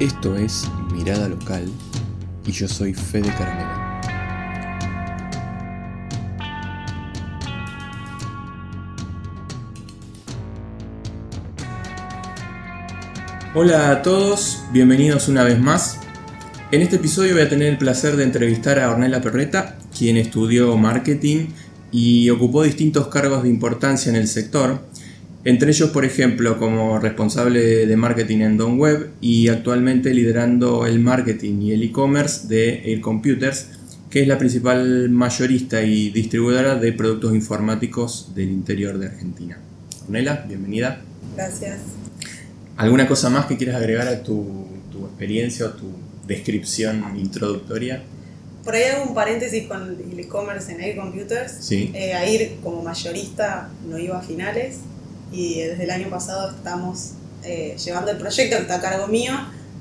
Esto es Mirada Local y yo soy Fede Caramelo. Hola a todos, bienvenidos una vez más. En este episodio voy a tener el placer de entrevistar a Ornella Perreta, quien estudió marketing y ocupó distintos cargos de importancia en el sector, entre ellos, por ejemplo, como responsable de marketing en Don Web y actualmente liderando el marketing y el e-commerce de Air Computers, que es la principal mayorista y distribuidora de productos informáticos del interior de Argentina. Ornella, bienvenida. Gracias. ¿Alguna cosa más que quieras agregar a tu, tu experiencia o tu descripción introductoria? Por ahí hago un paréntesis con el e-commerce en Air Computers. Sí. Eh, Air como mayorista no iba a finales y desde el año pasado estamos eh, llevando el proyecto que está a cargo mío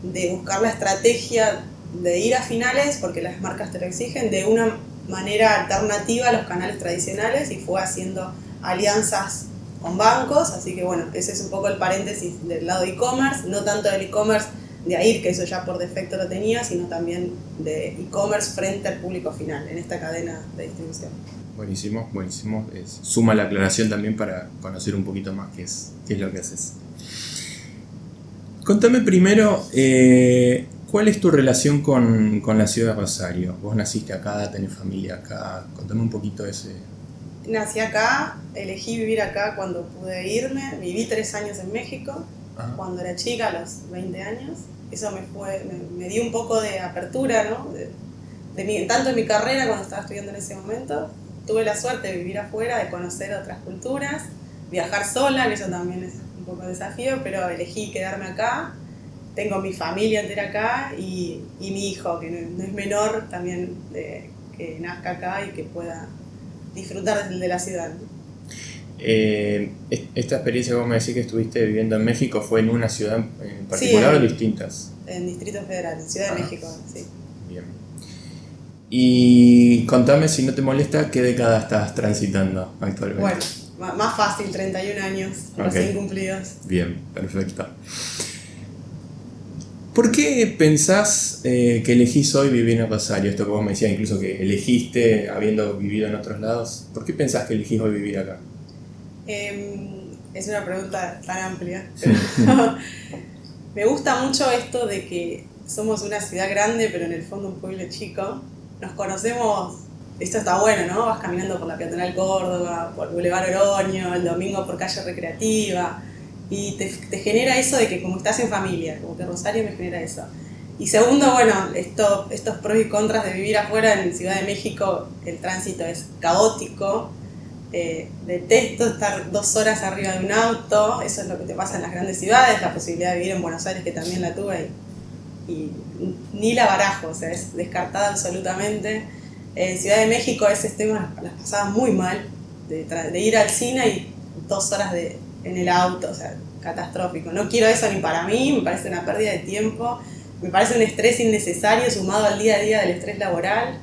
de buscar la estrategia de ir a finales, porque las marcas te lo exigen, de una manera alternativa a los canales tradicionales y fue haciendo alianzas con bancos, así que bueno, ese es un poco el paréntesis del lado e-commerce, no tanto del e-commerce de AIR, que eso ya por defecto lo tenía, sino también de e-commerce frente al público final en esta cadena de distribución. Buenísimo, buenísimo. Es- suma la aclaración también para conocer un poquito más qué es, qué es lo que haces. Contame primero, eh, ¿cuál es tu relación con, con la ciudad de Rosario? Vos naciste acá, tenés familia acá. Contame un poquito ese. Nací acá, elegí vivir acá cuando pude irme, viví tres años en México, Ajá. cuando era chica, a los 20 años. Eso me, fue, me, me dio un poco de apertura, ¿no? De, de mi- tanto en mi carrera cuando estaba estudiando en ese momento, tuve la suerte de vivir afuera, de conocer otras culturas, viajar sola, que eso también es un poco de desafío, pero elegí quedarme acá. Tengo mi familia entera acá y, y mi hijo, que no, no es menor, también de- que nazca acá y que pueda disfrutar de, de la ciudad. Eh, es- esta experiencia vos me decís que estuviste viviendo en México fue en una ciudad en particular Sí, o en- distintas. En Distrito Federal, en Ciudad Ah. de México, sí. Bien. Y contame si no te molesta qué década estás transitando actualmente. Bueno, más fácil, 31 años recién cumplidos. Bien, perfecto. ¿Por qué pensás eh, que elegís hoy vivir en Rosario? Esto que vos me decías, incluso que elegiste habiendo vivido en otros lados. ¿Por qué pensás que elegís hoy vivir acá? Em, es una pregunta tan amplia. me gusta mucho esto de que somos una ciudad grande, pero en el fondo un pueblo chico. Nos conocemos, esto está bueno, ¿no? Vas caminando por la peatonal Córdoba, por Boulevard Oroño, el domingo por calle recreativa, y te, te genera eso de que como estás en familia, como que Rosario me genera eso. Y segundo, bueno, esto, estos pros y contras de vivir afuera en Ciudad de México, el tránsito es caótico, eh, detesto estar dos horas arriba de un auto, eso es lo que te pasa en las grandes ciudades, la posibilidad de vivir en Buenos Aires que también la tuve y, y ni la barajo, o sea, es descartada absolutamente. En Ciudad de México ese tema las pasaba muy mal, de, de ir al cine y dos horas de, en el auto, o sea, catastrófico. No quiero eso ni para mí, me parece una pérdida de tiempo, me parece un estrés innecesario sumado al día a día del estrés laboral.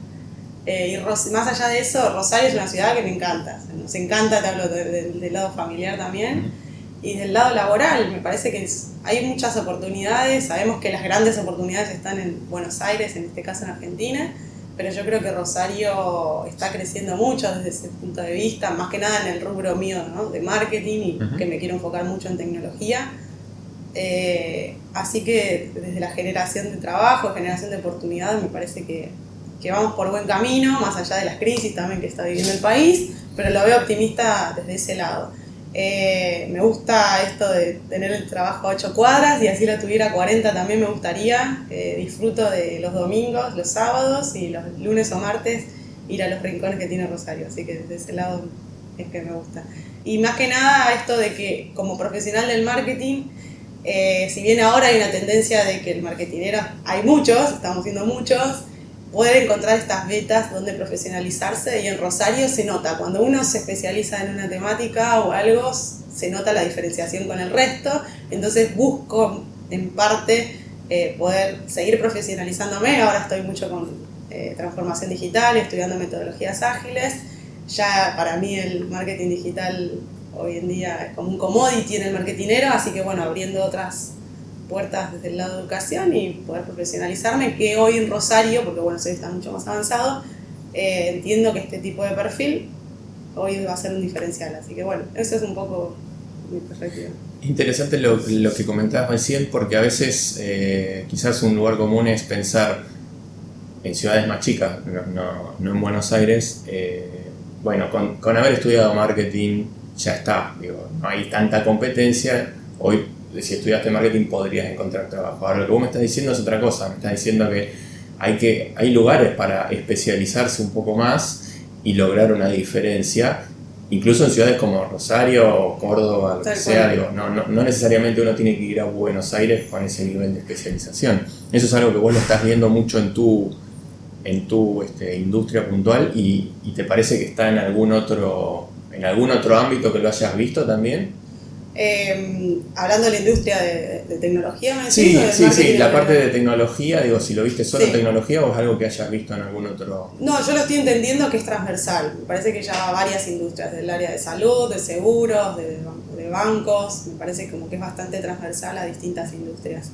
Eh, y Ros- más allá de eso, Rosario es una ciudad que me encanta. O sea, nos encanta, te hablo de- de- del lado familiar también. Y del lado laboral, me parece que es- hay muchas oportunidades. Sabemos que las grandes oportunidades están en Buenos Aires, en este caso en Argentina. Pero yo creo que Rosario está creciendo mucho desde ese punto de vista, más que nada en el rubro mío ¿no? de marketing y Ujú. que me quiero enfocar mucho en tecnología. Eh, así que desde la generación de trabajo, generación de oportunidades, me parece que, que vamos por buen camino, más allá de las crisis también que está viviendo el país, pero lo veo optimista desde ese lado. Eh, me gusta esto de tener el trabajo a 8 cuadras y así lo tuviera 40 también me gustaría. Disfruto de los domingos, los sábados y los lunes o martes ir a los rincones que tiene Rosario, así que desde ese lado es que me gusta. Y más que nada esto de que como profesional del marketing, eh, si bien ahora hay una tendencia de que el marketinero, hay muchos, estamos viendo muchos, poder encontrar estas vetas donde profesionalizarse y en Rosario se nota, cuando uno se especializa en una temática o algo, se nota la diferenciación con el resto, entonces busco en parte eh, poder seguir profesionalizándome, ahora estoy mucho con eh, transformación digital, estudiando metodologías ágiles, ya para mí el marketing digital hoy en día es como un commodity en el marketinero, así que bueno, abriendo otras puertas desde el lado de educación y poder profesionalizarme, que hoy en Rosario, porque bueno, está mucho más avanzado, eh, entiendo que este tipo de perfil hoy va a ser un diferencial. Así que bueno, eso es un poco mi perspectiva. Interesante lo, lo que comentabas recién, porque a veces eh, quizás un lugar común es pensar en ciudades más chicas, no, no, en Buenos Aires. Eh, bueno, con, con, haber estudiado marketing ya está, digo, no hay tanta competencia. Hoy, si estudiaste marketing, podrías encontrar trabajo. Ahora, lo que vos me estás diciendo es otra cosa, me estás diciendo que hay, que, hay lugares para especializarse un poco más y lograr una diferencia incluso en ciudades como Rosario o Córdoba, lo que sea, digo, no, no, no, necesariamente uno tiene que ir a Buenos Aires con ese nivel de especialización. Eso es algo que vos lo estás viendo mucho en tu, en tu este, industria puntual y, y, te parece que está en algún otro, en algún otro ámbito que lo hayas visto también. Eh, hablando de la industria de, de tecnología, ¿me Sí, sí, sí, la parte de tecnología, digo, si lo viste solo en tecnología o es algo que hayas visto en algún otro... No, yo lo estoy entendiendo que es transversal, me parece que ya va varias industrias, del área de salud, de seguros, de, de bancos, me parece como que es bastante transversal a distintas industrias.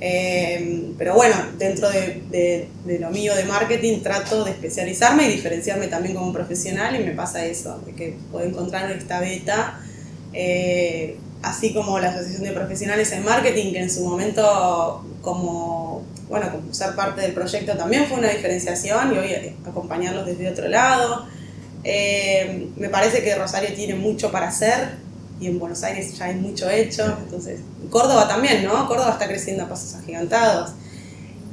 Eh, pero bueno, dentro de, de, de, lo mío de marketing trato de especializarme y diferenciarme también como profesional y me pasa eso, de que puedo encontrar esta beta eh, así como la Asociación de Profesionales en Marketing, que en su momento como, bueno, como ser parte del proyecto también fue una diferenciación y hoy acompañarlos desde otro lado. Eh, me parece que Rosario tiene mucho para hacer y en Buenos Aires ya hay mucho hecho, entonces Córdoba también, ¿no? Córdoba está creciendo a pasos agigantados.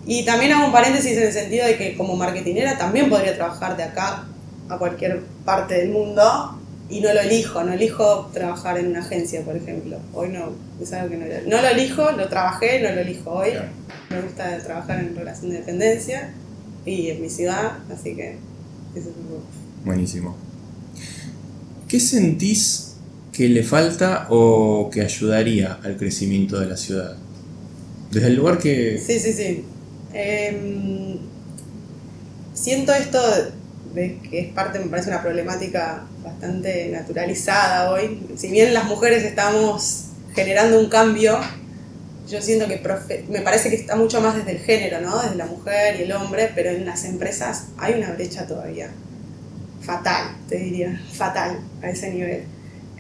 Y también hago un paréntesis en el sentido de que como marketinera también podría trabajar de acá a cualquier parte del mundo y no lo elijo, no elijo trabajar en una agencia, por ejemplo. Hoy no, es algo que no, no lo elijo, lo trabajé, no lo elijo hoy. Me gusta trabajar en relación de dependencia y en mi ciudad, así que eso es un Buenísimo. ¿Qué sentís que le falta o que ayudaría al crecimiento de la ciudad? Desde el lugar que... Sí, sí, sí. Eh, siento esto de que es parte, me parece una problemática bastante naturalizada hoy. Si bien las mujeres estamos generando un cambio, yo siento que me parece que está mucho más desde el género, ¿no? Desde la mujer y el hombre, pero en las empresas hay una brecha todavía. Fatal, te diría, fatal a ese nivel.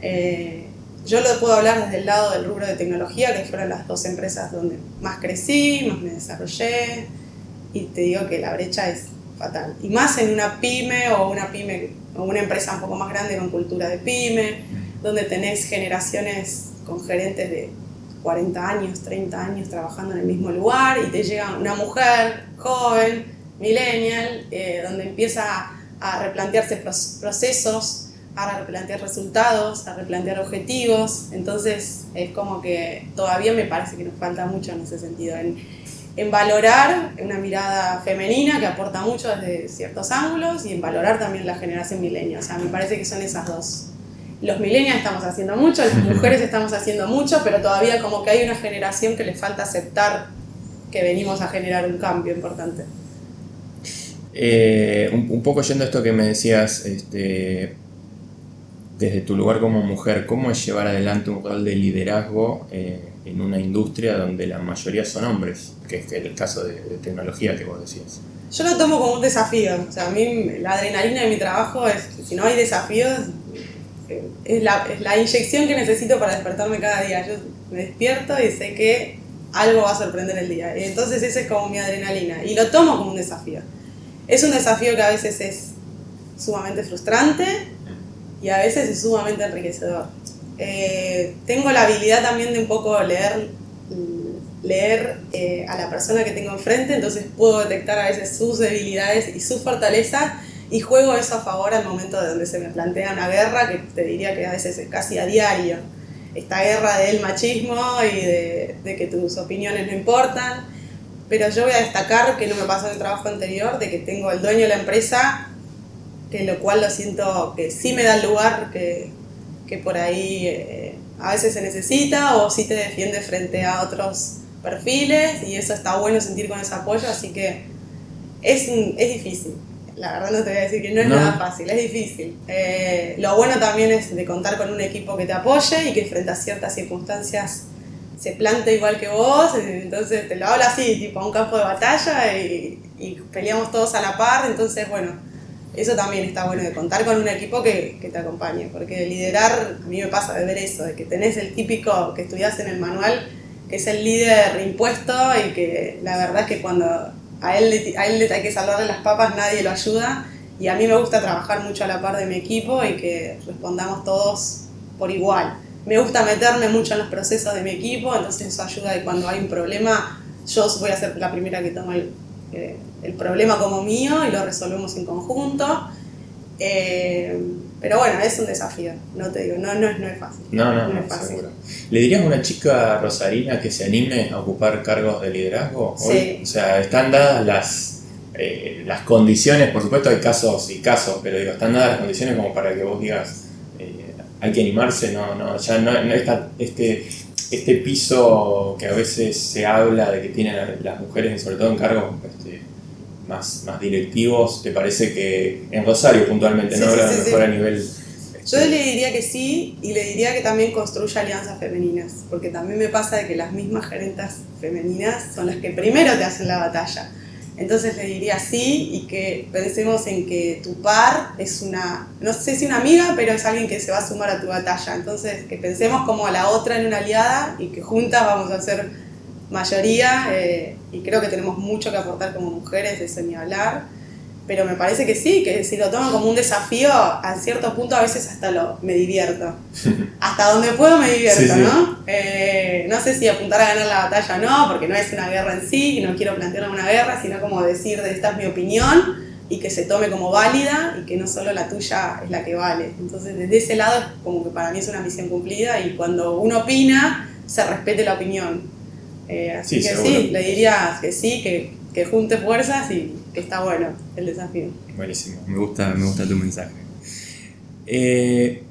Eh, yo lo puedo hablar desde el lado del rubro de tecnología, que fueron las dos empresas donde más crecí, más me desarrollé, y te digo que la brecha es fatal. Y más en una pyme o una pyme o una empresa un poco más grande con cultura de pyme, donde tenés generaciones con gerentes de 40 años, 30 años trabajando en el mismo lugar y te llega una mujer joven, millennial, eh, donde empieza a replantearse procesos, a replantear resultados, a replantear objetivos. Entonces es como que todavía me parece que nos falta mucho en ese sentido. En, en valorar una mirada femenina que aporta mucho desde ciertos ángulos y en valorar también la generación milenio. O sea, me parece que son esas dos. Los milenios estamos haciendo mucho, las mujeres estamos haciendo mucho, pero todavía como que hay una generación que le falta aceptar que venimos a generar un cambio importante. Eh, un, un, poco yendo a esto que me decías, este, desde tu lugar como mujer, ¿cómo es llevar adelante un rol de liderazgo? Eh, en una industria donde la mayoría son hombres, que es el caso de, de, tecnología que vos decías. Yo lo tomo como un desafío, o sea, a mí la adrenalina de mi trabajo es, si no hay desafíos, es la, es la inyección que necesito para despertarme cada día. Yo me despierto y sé que algo va a sorprender el día. Entonces ese es como mi adrenalina. Y lo tomo como un desafío. Es un desafío que a veces es sumamente frustrante y a veces es sumamente enriquecedor. Eh, tengo la habilidad también de un poco leer, leer eh, a la persona que tengo enfrente, entonces puedo detectar a veces sus debilidades y sus fortalezas y juego eso a favor al momento de donde se me plantea una guerra, que te diría que a veces es casi a diario. Esta guerra del machismo y de, de que tus opiniones no importan. Pero yo voy a destacar que no me pasó en el trabajo anterior, de que tengo el dueño de la empresa, que lo cual lo siento que sí me da el lugar que, que por ahí eh, a veces se necesita o si te defiende frente a otros perfiles y eso está bueno sentir con ese apoyo, así que es, es difícil. La verdad no te voy a decir que no es no. nada fácil, es difícil. Eh, lo bueno también es de contar con un equipo que te apoye y que frente a ciertas circunstancias se planta igual que vos, entonces te lo hablo así, tipo a un campo de batalla y, y peleamos todos a la par, entonces bueno, eso también está bueno de contar con un equipo que, que, te acompañe, porque liderar, a mí me pasa de ver eso, de que tenés el típico que estudias en el manual, que es el líder impuesto y que la verdad es que cuando a él, a él hay que salvarle las papas nadie lo ayuda. Y a mí me gusta trabajar mucho a la par de mi equipo y que respondamos todos por igual. Me gusta meterme mucho en los procesos de mi equipo, entonces eso ayuda y cuando hay un problema, yo voy a ser la primera que toma el, eh, el problema como mío y lo resolvemos en conjunto. Eh, pero bueno, es un desafío, no te digo, no, no, es, no es fácil. No, no, no, es fácil. ¿Le dirías a una chica rosarina que se anime a ocupar cargos de liderazgo? Sí. O sea, están dadas las, eh, las condiciones, por supuesto hay casos y casos, pero digo, están dadas las condiciones como para que vos digas, hay que animarse, no, no, ya no, está este, este piso que a veces se habla de que tienen las mujeres, sobre todo en cargos este, más, más directivos, ¿te parece que en Rosario puntualmente, no habla mejor a nivel... Yo le diría que sí y le diría que también construya alianzas femeninas, porque también me pasa de que las mismas gerentas femeninas son las que primero te hacen la batalla. Entonces le diría sí y que pensemos en que tu par es una, no sé si una amiga, pero es alguien que se va a sumar a tu batalla. Entonces que pensemos como a la otra en una aliada y que juntas vamos a ser mayoría eh, y creo que tenemos mucho que aportar como mujeres, ese ni hablar pero me parece que sí, que si lo toman como un desafío, a cierto punto a veces hasta lo, me divierto. Hasta donde puedo me divierto, ¿no? Eh, no sé si apuntar a ganar la batalla o no, porque no es una guerra en sí, y no quiero plantear una guerra, sino como decir de esta es mi opinión y que se tome como válida y que no solo la tuya es la que vale. Entonces desde ese lado como que para mí es una misión cumplida y cuando uno opina, se respete la opinión. Eh, así que sí, le diría que sí, que, que junte fuerzas y que está bueno el desafío. Buenísimo, me gusta, me gusta tu mensaje. Eh,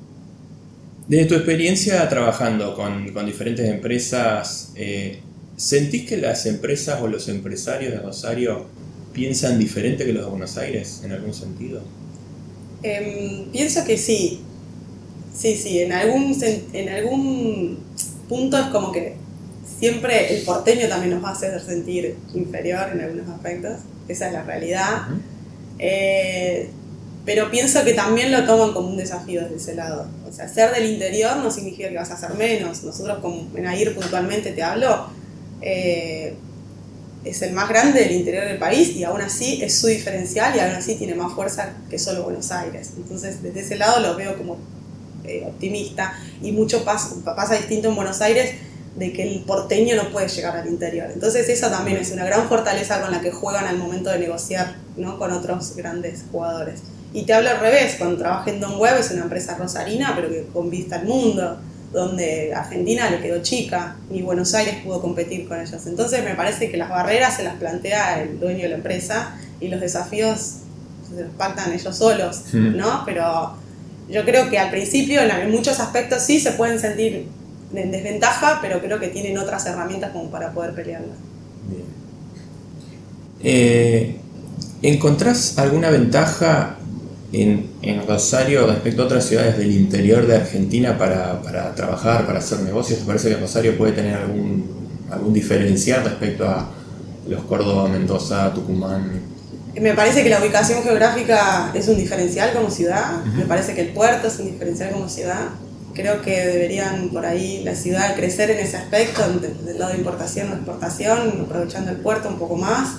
desde tu experiencia trabajando con, con diferentes empresas, eh, ¿sentís que las empresas o los empresarios de Rosario piensan diferente que los de Buenos Aires en algún sentido? Em, pienso que sí. Sí, sí, en algún, en algún punto es como que siempre el porteño también nos va a hacer sentir inferior en algunos aspectos esa es la realidad. Eh, pero pienso que también lo toman como un desafío desde ese lado. O sea, ser del interior no significa que vas a hacer menos. Nosotros, como en AIR puntualmente te hablo, eh, es el más grande del interior del país y aún así es su diferencial y aún así tiene más fuerza que solo Buenos Aires. Entonces, desde ese lado lo veo como eh, optimista y mucho pasa, pasa distinto en Buenos Aires de que el porteño no puede llegar al interior. Entonces esa también es una gran fortaleza con la que juegan al momento de negociar ¿no? con otros grandes jugadores. Y te hablo al revés, cuando trabajé en Don Web es una empresa rosarina, pero que con vista al mundo, donde Argentina le quedó chica, ni Buenos Aires pudo competir con ellos. Entonces me parece que las barreras se las plantea el dueño de la empresa y los desafíos se los pactan ellos solos, ¿no? Pero yo creo que al principio en muchos aspectos sí se pueden sentir en desventaja, pero creo que tienen otras herramientas como para poder pelearla. Bien. Eh, ¿Encontrás alguna ventaja en, en, Rosario respecto a otras ciudades del interior de Argentina para, para, trabajar, para hacer negocios? ¿Te parece que Rosario puede tener algún, algún diferencial respecto a los Córdoba, Mendoza, Tucumán? Me parece que la ubicación geográfica es un diferencial como ciudad, me parece que el puerto es un diferencial como ciudad, creo que deberían por ahí la ciudad crecer en ese aspecto, del lado de importación o exportación, aprovechando el puerto un poco más,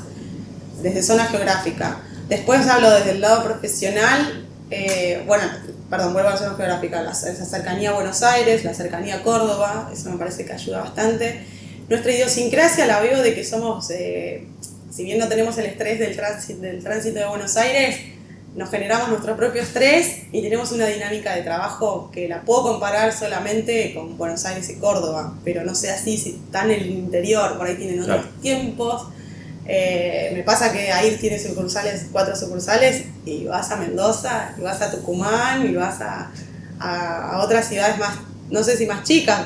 desde zona geográfica. Después hablo desde el lado profesional, eh, bueno, perdón, vuelvo a la zona geográfica, la, esa cercanía a Buenos Aires, la cercanía a Córdoba, eso me parece que ayuda bastante. Nuestra idiosincrasia la veo de que somos, eh, si bien no tenemos el estrés del tránsito, del tránsito de Buenos Aires, nos generamos nuestro propio estrés y tenemos una dinámica de trabajo que la puedo comparar solamente con Buenos Aires y Córdoba, pero no sé así si están en el interior, por ahí tienen otros tiempos. Eh, me pasa que ahí tiene sucursales, cuatro sucursales, y vas a Mendoza, y vas a Tucumán, y vas a, a, otras ciudades más, no sé si más chicas,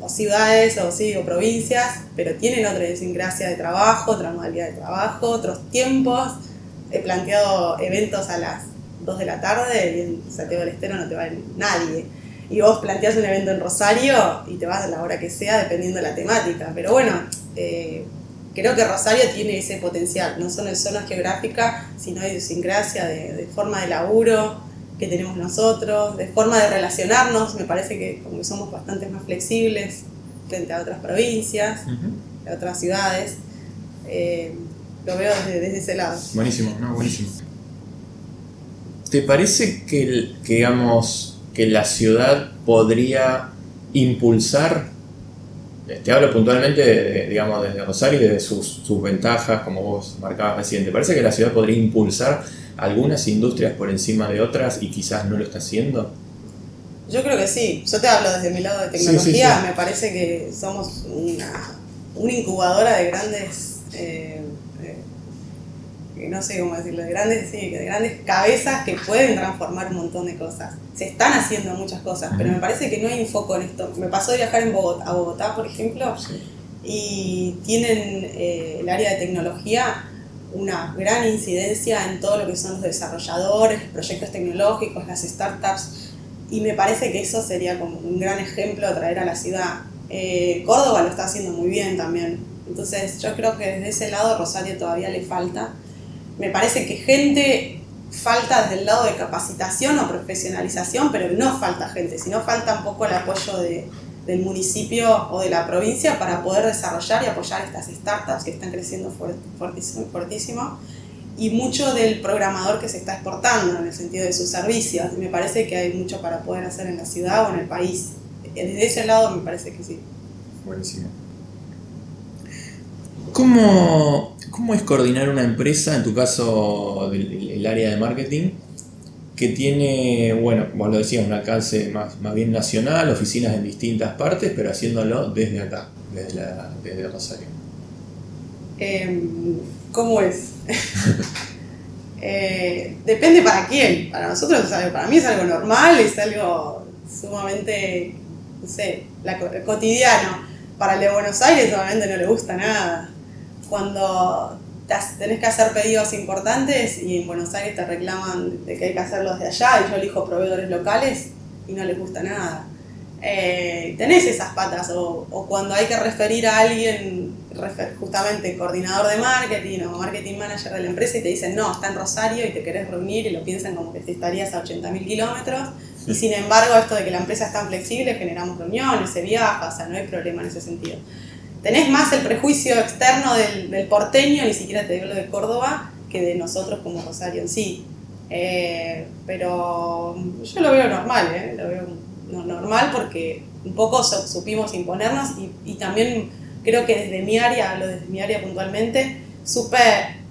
o ciudades o, sí, o provincias, pero tienen otra idiosincrasia de trabajo, otra modalidad de trabajo, otros tiempos he planteado eventos a las 2 de la tarde y en Santiago del Estero no te va nadie. y vos planteas un evento en Rosario y te vas a la hora que sea dependiendo de la temática. Pero bueno, eh, creo que Rosario tiene ese potencial, no solo en zona geográfica, sino de idiosincrasia, de, de forma de laburo que tenemos nosotros, de forma de relacionarnos. Me parece que como somos bastante más flexibles frente a otras provincias, a otras ciudades, eh, lo veo desde, ese lado. Buenísimo, no, buenísimo. ¿Te parece que, que, digamos, que la ciudad podría impulsar te hablo puntualmente, de, digamos, desde Rosario y de sus, sus, ventajas, como vos marcabas recién. ¿Te parece que la ciudad podría impulsar algunas industrias por encima de otras y quizás no lo está haciendo? Yo creo que sí. Yo te hablo desde mi lado de tecnología. Me parece que somos una, una incubadora de grandes, eh, eh, no sé cómo decirlo, de grandes, sí, de grandes cabezas que pueden transformar un montón de cosas. Se están haciendo muchas cosas, pero me parece que no hay un foco en esto. Me pasó de viajar en Bogotá, a Bogotá, por ejemplo, y tienen eh, el área de tecnología una gran incidencia en todo lo que son los desarrolladores, los proyectos tecnológicos, las startups, y me parece que eso sería como un gran ejemplo a traer a la ciudad. Eh, Córdoba lo está haciendo muy bien también, entonces yo creo que desde ese lado Rosario todavía le falta. Me parece que gente falta desde el lado de capacitación o profesionalización, pero no falta gente, sino falta un poco el apoyo de, del municipio o de la provincia para poder desarrollar y apoyar estas startups que están creciendo fuertísimo, fuertísimo y mucho del programador que se está exportando en el sentido de sus servicios. Me parece que hay mucho para poder hacer en la ciudad o en el país. Desde ese lado me parece que sí. ¿Cómo, cómo es coordinar una empresa, en tu caso el área de marketing, que tiene, bueno, como lo decías, un alcance más, más bien nacional, oficinas en distintas partes, pero haciéndolo desde acá, desde, la, desde Rosario. Em, ¿Cómo es? Eh, depende para quién. Para nosotros, para mí es algo normal, es algo sumamente, no sé, cotidiano. Para el de Buenos Aires obviamente no le gusta nada. Cuando tenés que hacer pedidos importantes y en Buenos Aires te reclaman de que hay que hacerlos de allá y yo elijo proveedores locales y no les gusta nada. Eh, tenés esas patas o, o, cuando hay que referir a alguien, justamente coordinador de marketing o marketing manager de la empresa y te dicen, no, está en Rosario y te querés reunir y lo piensan como que estarías a 80.000 kilómetros. Y sin embargo, esto de que la empresa es tan flexible, generamos reuniones, se viaja, o sea, no hay problema en ese sentido tenés más el prejuicio externo del, porteño, ni siquiera te digo lo de Córdoba, que de nosotros como Rosario en sí. Eh, pero yo lo veo normal, ¿eh? lo veo normal porque un poco supimos imponernos y, también creo que desde mi área, hablo desde mi área puntualmente, supe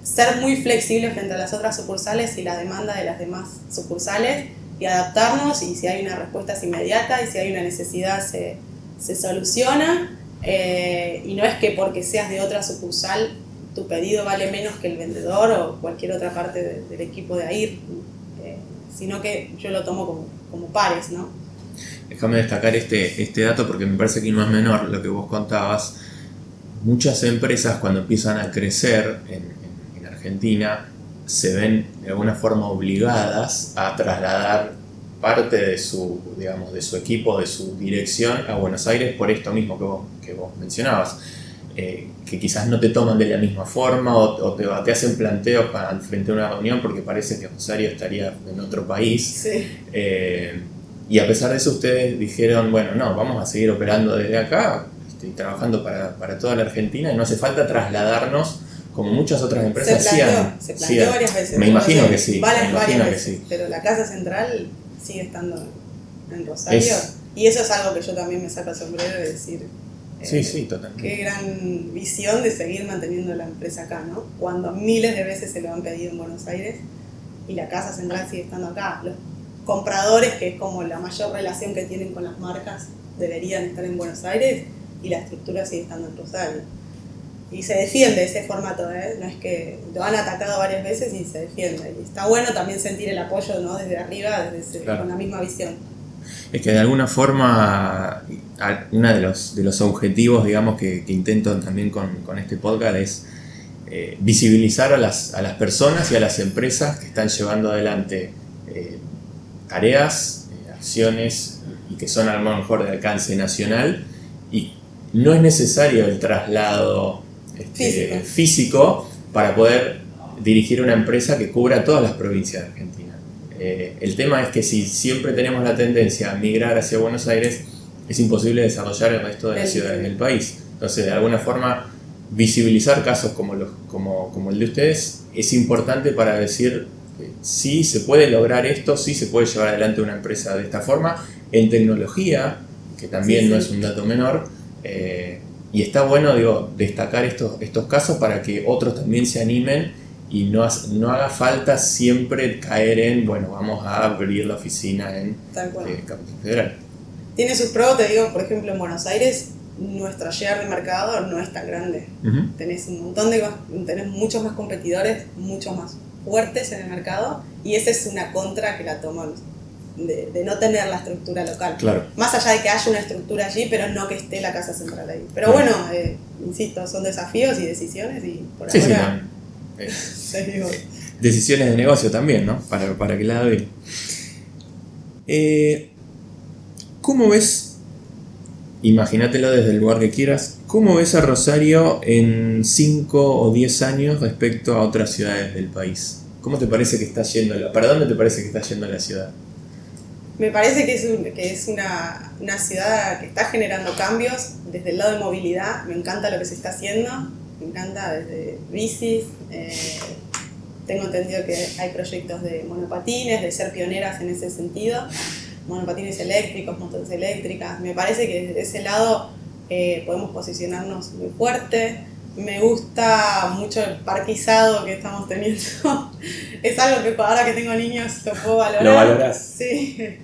ser muy flexible frente a las otras sucursales y la demanda de las demás sucursales y adaptarnos y si hay una respuesta es inmediata y si hay una necesidad se, se soluciona eh, y no es que porque seas de otra sucursal tu pedido vale menos que el vendedor o cualquier otra parte del equipo de AIR, eh, sino que yo lo tomo como, como pares, ¿no? Déjame destacar este, este dato porque me parece que no es menor lo que vos contabas. Muchas empresas cuando empiezan a crecer en, en Argentina se ven de alguna forma obligadas a trasladar parte de su, digamos, de su equipo, de su dirección a Buenos Aires por esto mismo que vos, que vos mencionabas. Eh, que quizás no te toman de la misma forma o, te, te, hacen planteos para, frente a una reunión porque parece que Rosario estaría en otro país. Eh, y a pesar de eso ustedes dijeron, bueno, no, vamos a seguir operando desde acá trabajando para, para, toda la Argentina y no hace falta trasladarnos como muchas otras empresas se planteó, se planteó varias veces. Me imagino que sí. Varias, varias veces, Pero la casa central sigue estando en Rosario. Y eso es algo que yo también me saco el sombrero de decir. sí, eh, sí, totalmente. Qué gran visión de seguir manteniendo la empresa acá, ¿no? Cuando miles de veces se lo han pedido en Buenos Aires y la casa central sigue estando acá. Los compradores, que es como la mayor relación que tienen con las marcas, deberían estar en Buenos Aires y la estructura sigue estando en Rosario y se defiende ese formato, ¿eh? no es que lo han atacado varias veces y se defiende. Y está bueno también sentir el apoyo ¿no? desde arriba, desde con la misma visión. Es que de alguna forma, uno de los, de los objetivos digamos, que, intento también con, con, este podcast es eh, visibilizar a las, a las, personas y a las empresas que están llevando adelante eh, tareas, acciones y que son a lo mejor de alcance nacional y no es necesario el traslado este, físico. para poder dirigir una empresa que cubra todas las provincias de Argentina. Eh, el tema es que si siempre tenemos la tendencia a migrar hacia Buenos Aires, es imposible desarrollar el resto de las ciudades del país. Entonces, de alguna forma, visibilizar casos como, los, como, como el de ustedes es importante para decir que sí se puede lograr esto, sí se puede llevar adelante una empresa de esta forma, en tecnología, que también no es un dato menor, eh, y está bueno digo, destacar estos, estos casos para que otros también se animen y no, no haga falta siempre caer en, bueno, vamos a abrir la oficina en eh, Capital Federal. Tiene sus pros, te digo, por ejemplo, en Buenos Aires nuestra share de mercado no es tan grande. Tenés un montón de tenés muchos más competidores, muchos más fuertes en el mercado y esa es una contra que la toman de, no tener la estructura local. Claro. Más allá de que haya una estructura allí, pero no que esté la casa central ahí. Pero bueno, eh, insisto, son desafíos y decisiones y por sí, ahora... Sí, decisiones de negocio también, ¿no? Para, para que lado ir. Eh, ¿Cómo ves, imagínatelo desde el lugar que quieras, cómo ves a Rosario en 5 o 10 años respecto a otras ciudades del país? ¿Cómo te parece que está yendo? ¿Para dónde te parece que está yendo la ciudad? Me parece que es, que es una, ciudad que está generando cambios desde el lado de movilidad. Me encanta lo que se está haciendo. Me encanta desde bicis. Eh, tengo entendido que hay proyectos de monopatines, de ser pioneras en ese sentido monopatines eléctricos, motores eléctricas. Me parece que desde ese lado eh, podemos posicionarnos muy fuerte. Me gusta mucho el parquizado que estamos teniendo. es algo que ahora que tengo niños lo puedo valorar. ¿Lo valoras? Sí,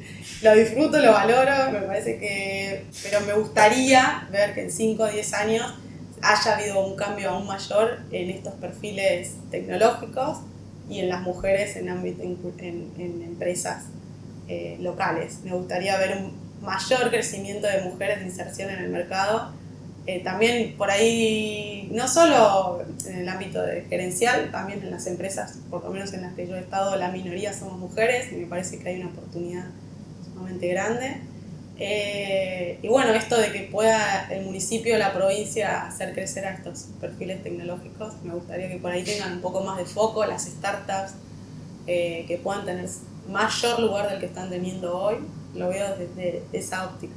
lo disfruto, lo valoro. Me parece que. Pero me gustaría ver que en 5 o 10 años haya habido un cambio aún mayor en estos perfiles tecnológicos y en las mujeres en, ámbito, en, en empresas eh, locales. Me gustaría ver un mayor crecimiento de mujeres de inserción en el mercado. Eh, también por ahí, no solo en el ámbito de gerencial, también en las empresas, por lo menos en las que yo he estado, la minoría somos mujeres y me parece que hay una oportunidad sumamente grande. Eh, y bueno, esto de que pueda el municipio la provincia hacer crecer a estos perfiles tecnológicos, me gustaría que por ahí tengan un poco más de foco las startups, que puedan tener mayor lugar del que están teniendo hoy, lo veo desde esa óptica.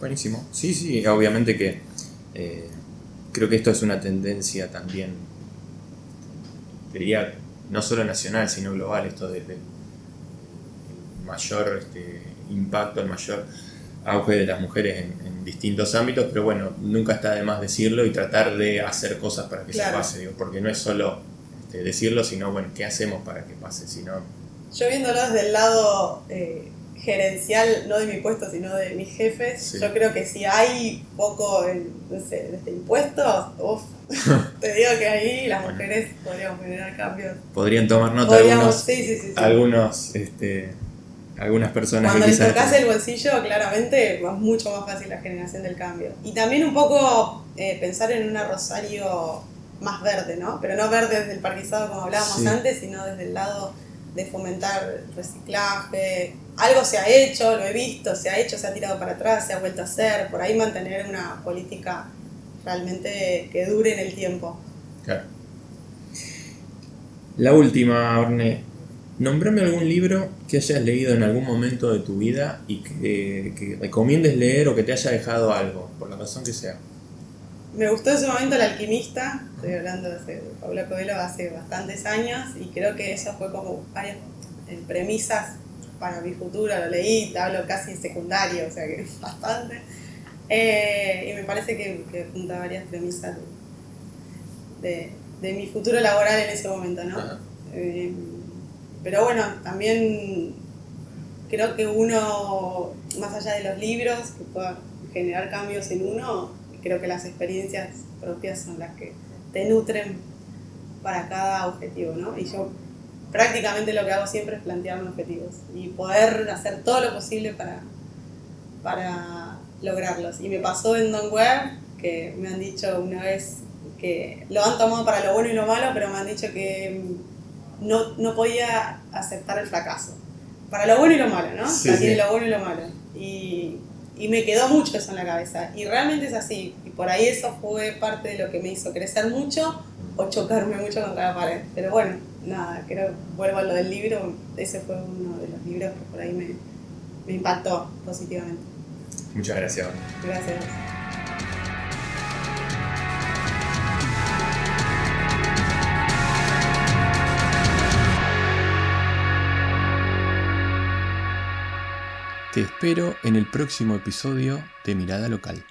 Buenísimo. Sí, sí, obviamente que eh, creo que esto es una tendencia también, diría, no solo nacional, sino global, esto de, mayor este, impacto, el mayor auge de las mujeres en, distintos ámbitos, pero bueno, nunca está de más decirlo y tratar de hacer cosas para que se pase, digo, porque no es solo este, decirlo, sino, bueno, ¿qué hacemos para que pase? Sino yo viéndolo desde el lado eh, gerencial, no de mi puesto, sino de mis jefes, yo creo que si hay poco en, no sé, desde impuestos, uff, te digo que ahí las mujeres podríamos generar cambios. Podrían tomar nota algunos, sí, sí, algunos este, algunas personas Cuando les tocase el bolsillo, claramente va mucho más fácil la generación del cambio. Y también un poco eh, pensar en una Rosario más verde, ¿no? Pero no verde desde el parquizado como hablábamos antes, sino desde el lado de fomentar reciclaje. Algo se ha hecho, lo he visto, se ha hecho, se ha tirado para atrás, se ha vuelto a hacer. Por ahí mantener una política realmente que dure en el tiempo. Claro. La última, Orne. Nombrame algún libro que hayas leído en algún momento de tu vida y que, que recomiendes leer o que te haya dejado algo, por la razón que sea me gustó en su momento El Alquimista, estoy hablando de Paula Coelho hace bastantes años y creo que eso fue como varias premisas para mi futuro, lo leí, hablo casi en secundario, o sea que bastante. Eh, y me parece que, que, junta varias premisas de, de, mi futuro laboral en ese momento, ¿no? Eh, pero bueno, también creo que uno, más allá de los libros, que pueda generar cambios en uno, creo que las experiencias propias son las que te nutren para cada objetivo, ¿no? Y yo prácticamente lo que hago siempre es plantearme objetivos y poder hacer todo lo posible para, para lograrlos. Y me pasó en Web que me han dicho una vez que lo han tomado para lo bueno y lo malo, pero me han dicho que no, no podía aceptar el fracaso. para lo bueno y lo malo, ¿no? Sí, O sea, tiene sí. lo bueno y lo malo. Y, y me quedó mucho eso en la cabeza. Y realmente es así. Y por ahí eso fue parte de lo que me hizo crecer mucho o chocarme mucho contra la pared. Pero bueno, nada, creo, vuelvo a lo del libro, ese fue uno de los libros que por ahí me, me impactó positivamente. Muchas gracias. Gracias. Te espero en el próximo episodio de Mirada Local.